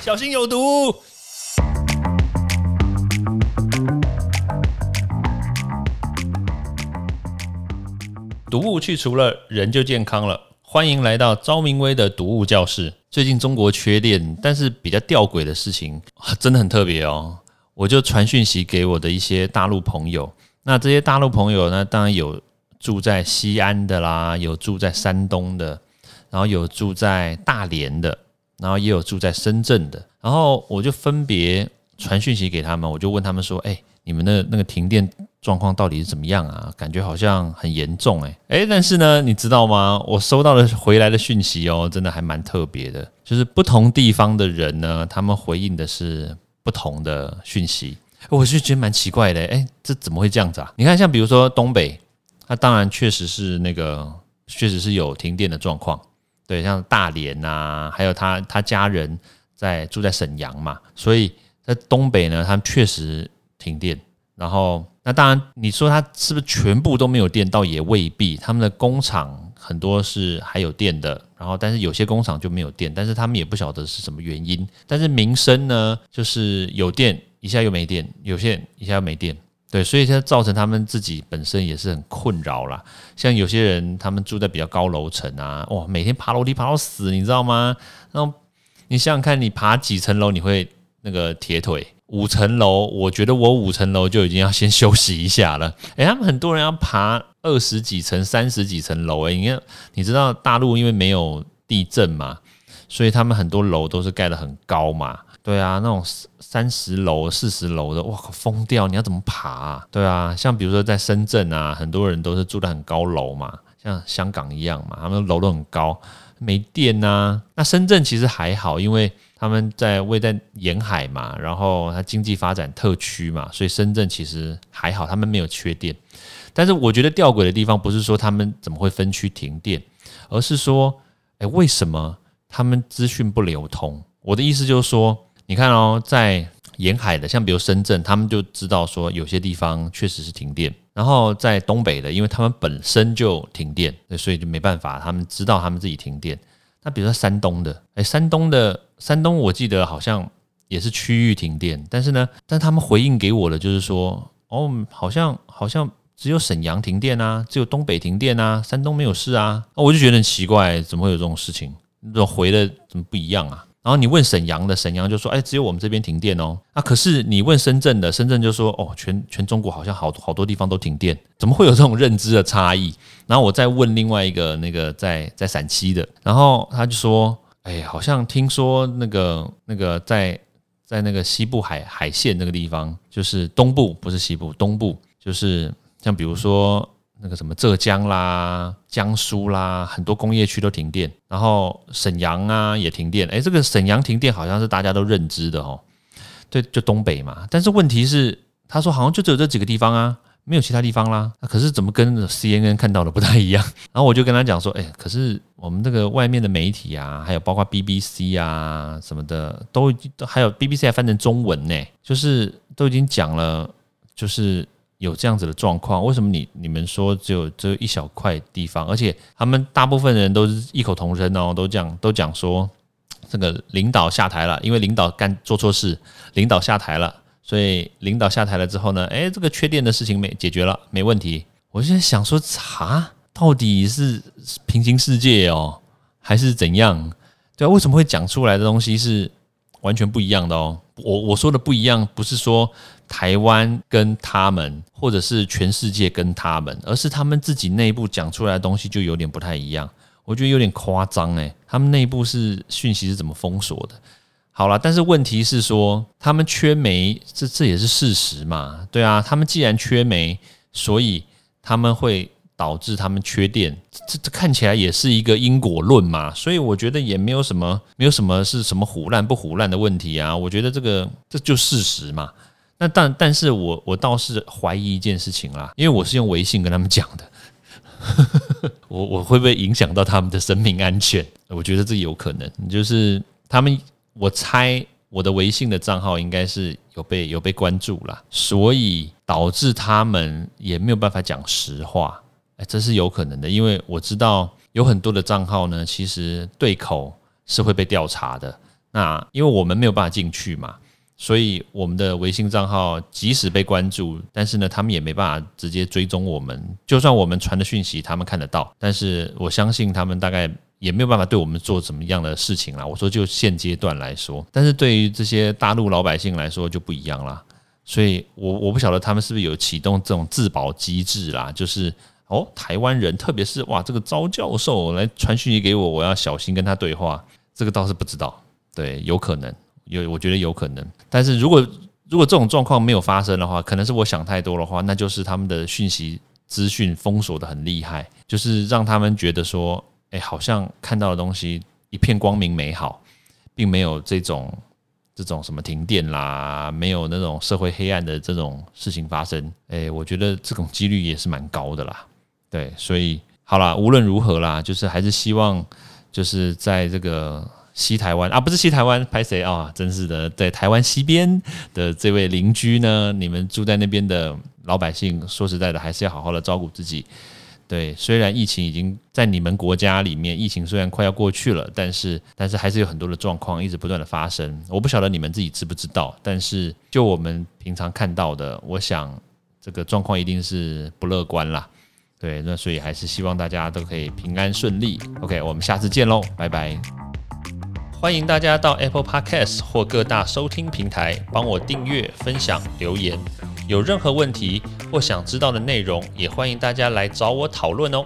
小心有毒。毒物去除了，人就健康了。欢迎来到昭明威的毒物教室。最近中国缺电，但是比较吊诡的事情真的很特别哦。我就传讯息给我的一些大陆朋友，那这些大陆朋友呢，当然有住在西安的啦，有住在山东的，然后有住在大连的，然后也有住在深圳的。然后我就分别传讯息给他们，我就问他们说：“哎，你们的那个停电？”状况到底是怎么样啊？感觉好像很严重哎哎，但是呢，你知道吗？我收到的回来的讯息哦，真的还蛮特别的。就是不同地方的人呢，他们回应的是不同的讯息，我就觉得蛮奇怪的。哎，这怎么会这样子啊？你看，像比如说东北，它当然确实是那个，确实是有停电的状况。对，像大连啊，还有他他家人在住在沈阳嘛，所以在东北呢，他们确实停电，然后。那当然，你说它是不是全部都没有电？倒也未必。他们的工厂很多是还有电的，然后但是有些工厂就没有电，但是他们也不晓得是什么原因。但是民生呢，就是有电一下又没电，有线一下又没电，对，所以它造成他们自己本身也是很困扰啦。像有些人他们住在比较高楼层啊，哇，每天爬楼梯爬到死，你知道吗？然后你想想看，你爬几层楼你会那个铁腿？五层楼，我觉得我五层楼就已经要先休息一下了。诶，他们很多人要爬二十几层、三十几层楼。诶，你看，你知道大陆因为没有地震嘛，所以他们很多楼都是盖得很高嘛。对啊，那种三十楼、四十楼的，哇靠，疯掉！你要怎么爬啊？对啊，像比如说在深圳啊，很多人都是住的很高楼嘛，像香港一样嘛，他们楼都很高，没电呐。那深圳其实还好，因为。他们在位在沿海嘛，然后它经济发展特区嘛，所以深圳其实还好，他们没有缺电。但是我觉得吊诡的地方不是说他们怎么会分区停电，而是说，哎，为什么他们资讯不流通？我的意思就是说，你看哦，在沿海的，像比如深圳，他们就知道说有些地方确实是停电，然后在东北的，因为他们本身就停电，所以就没办法，他们知道他们自己停电。那比如说山东的，哎，山东的山东，我记得好像也是区域停电，但是呢，但他们回应给我的就是说，哦，好像好像只有沈阳停电啊，只有东北停电啊，山东没有事啊，我就觉得很奇怪，怎么会有这种事情？这回的怎么不一样啊？然后你问沈阳的，沈阳就说：“哎，只有我们这边停电哦。”啊，可是你问深圳的，深圳就说：“哦，全全中国好像好好多地方都停电，怎么会有这种认知的差异？”然后我再问另外一个那个在在陕西的，然后他就说：“哎，好像听说那个那个在在那个西部海海线那个地方，就是东部不是西部，东部就是像比如说。”那个什么浙江啦、江苏啦，很多工业区都停电，然后沈阳啊也停电。哎，这个沈阳停电好像是大家都认知的哦。对，就东北嘛。但是问题是，他说好像就只有这几个地方啊，没有其他地方啦。可是怎么跟 CNN 看到的不太一样？然后我就跟他讲说，哎，可是我们这个外面的媒体啊，还有包括 BBC 啊什么的，都都还有 BBC 还翻成中文呢，就是都已经讲了，就是。有这样子的状况，为什么你你们说只有只有一小块地方，而且他们大部分人都是异口同声哦，都讲都讲说这个领导下台了，因为领导干做错事，领导下台了，所以领导下台了之后呢，哎，这个缺电的事情没解决了，没问题。我现在想说，啊，到底是平行世界哦，还是怎样？对啊，为什么会讲出来的东西是完全不一样的哦？我我说的不一样，不是说。台湾跟他们，或者是全世界跟他们，而是他们自己内部讲出来的东西就有点不太一样，我觉得有点夸张诶，他们内部是讯息是怎么封锁的？好了，但是问题是说他们缺煤，这这也是事实嘛？对啊，他们既然缺煤，所以他们会导致他们缺电，这这看起来也是一个因果论嘛？所以我觉得也没有什么没有什么是什么胡烂不胡烂的问题啊？我觉得这个这就事实嘛。那但但是我我倒是怀疑一件事情啦，因为我是用微信跟他们讲的，我我会不会影响到他们的生命安全？我觉得这有可能，就是他们我猜我的微信的账号应该是有被有被关注了，所以导致他们也没有办法讲实话，哎，这是有可能的，因为我知道有很多的账号呢，其实对口是会被调查的。那因为我们没有办法进去嘛，所以我们的微信账号即使被关注，但是呢，他们也没办法直接追踪我们。就算我们传的讯息，他们看得到，但是我相信他们大概也没有办法对我们做怎么样的事情啦。我说就现阶段来说，但是对于这些大陆老百姓来说就不一样啦。所以我我不晓得他们是不是有启动这种自保机制啦，就是哦，台湾人，特别是哇，这个招教授来传讯息给我，我要小心跟他对话，这个倒是不知道。对，有可能有，我觉得有可能。但是如果如果这种状况没有发生的话，可能是我想太多的话，那就是他们的讯息资讯封锁的很厉害，就是让他们觉得说，哎，好像看到的东西一片光明美好，并没有这种这种什么停电啦，没有那种社会黑暗的这种事情发生。哎，我觉得这种几率也是蛮高的啦。对，所以好啦，无论如何啦，就是还是希望就是在这个。西台湾啊，不是西台湾，拍谁啊？真是的，在台湾西边的这位邻居呢，你们住在那边的老百姓，说实在的，还是要好好的照顾自己。对，虽然疫情已经在你们国家里面，疫情虽然快要过去了，但是但是还是有很多的状况一直不断的发生。我不晓得你们自己知不知道，但是就我们平常看到的，我想这个状况一定是不乐观啦。对，那所以还是希望大家都可以平安顺利。OK，我们下次见喽，拜拜。欢迎大家到 Apple Podcast 或各大收听平台帮我订阅、分享、留言。有任何问题或想知道的内容，也欢迎大家来找我讨论哦。